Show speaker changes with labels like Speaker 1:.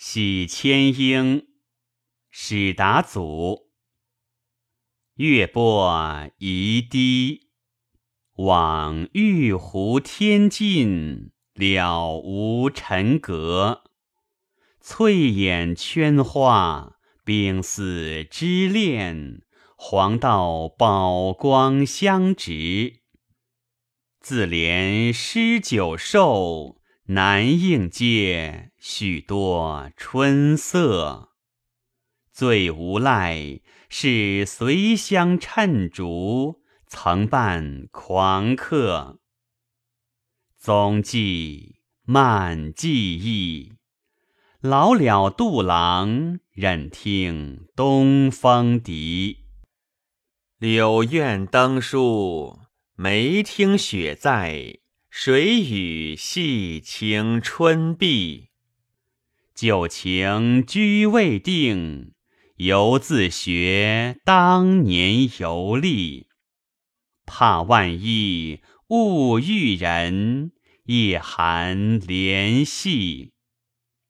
Speaker 1: 喜千英，始达祖。月波宜低，望玉壶天尽，了无尘阁。翠眼圈花，冰似织炼，黄道宝光相直。自怜诗酒瘦，难应接许多春色。最无赖是随香趁烛，曾伴狂客。踪迹漫记忆，老了杜郎，忍听东风笛。柳院灯树，没听雪在，谁与戏清春碧？旧情居未定。犹自学当年游历，怕万一误遇人，夜寒怜惜。